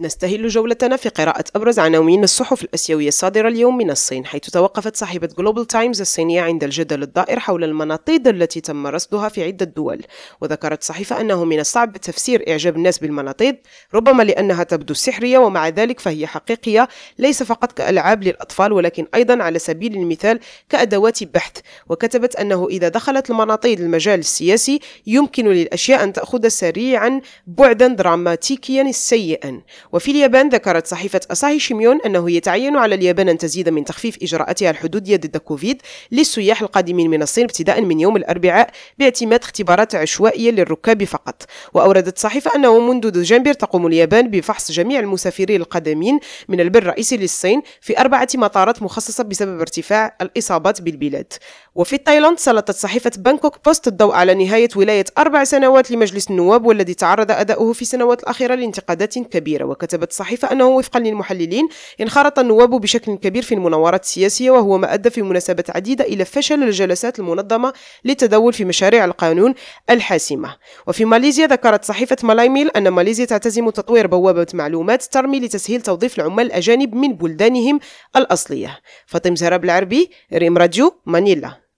نستهل جولتنا في قراءة أبرز عناوين الصحف الأسيوية الصادرة اليوم من الصين حيث توقفت صحيفة جلوبال تايمز الصينية عند الجدل الدائر حول المناطيد التي تم رصدها في عدة دول. وذكرت الصحيفة أنه من الصعب تفسير إعجاب الناس بالمناطيد ربما لأنها تبدو سحرية ومع ذلك فهي حقيقية ليس فقط كألعاب للأطفال ولكن أيضا على سبيل المثال كأدوات بحث. وكتبت أنه إذا دخلت المناطيد المجال السياسي يمكن للأشياء أن تأخذ سريعا بعدا دراماتيكيا سيئا. وفي اليابان ذكرت صحيفة أساهي شيميون أنه يتعين على اليابان أن تزيد من تخفيف إجراءاتها الحدودية ضد كوفيد للسياح القادمين من الصين ابتداء من يوم الأربعاء باعتماد اختبارات عشوائية للركاب فقط. وأوردت الصحيفة أنه منذ دجنبر تقوم اليابان بفحص جميع المسافرين القادمين من البر الرئيسي للصين في أربعة مطارات مخصصة بسبب ارتفاع الإصابات بالبلاد. وفي تايلاند سلطت صحيفة بانكوك بوست الضوء على نهاية ولاية أربع سنوات لمجلس النواب والذي تعرض أداؤه في السنوات الأخيرة لانتقادات كبيرة. وكتبت الصحيفة أنه وفقا للمحللين انخرط النواب بشكل كبير في المناورات السياسية وهو ما أدى في مناسبات عديدة إلى فشل الجلسات المنظمة للتداول في مشاريع القانون الحاسمة. وفي ماليزيا ذكرت صحيفة مالاي ميل أن ماليزيا تعتزم تطوير بوابة معلومات ترمي لتسهيل توظيف العمال الأجانب من بلدانهم الأصلية. فاطم زهراب العربي ريم راديو مانيلا.